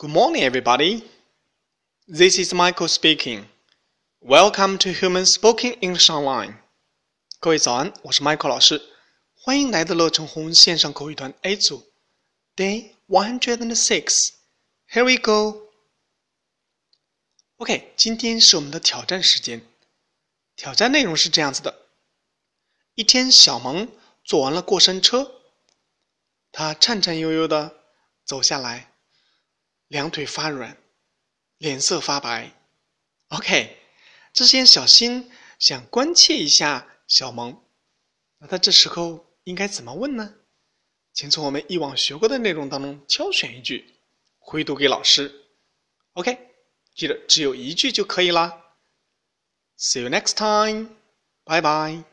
Good morning, everybody. This is Michael speaking. Welcome to Human Spoken English Online. 各位早安，我是 Michael 老师，欢迎来到乐成红线上口语团 A 组，Day one hundred and six. Here we go. OK，今天是我们的挑战时间。挑战内容是这样子的：一天，小萌坐完了过山车，他颤颤悠悠的走下来。两腿发软，脸色发白。OK，这些小新想关切一下小萌，那他这时候应该怎么问呢？请从我们以往学过的内容当中挑选一句，回读给老师。OK，记得只有一句就可以啦。See you next time，拜拜。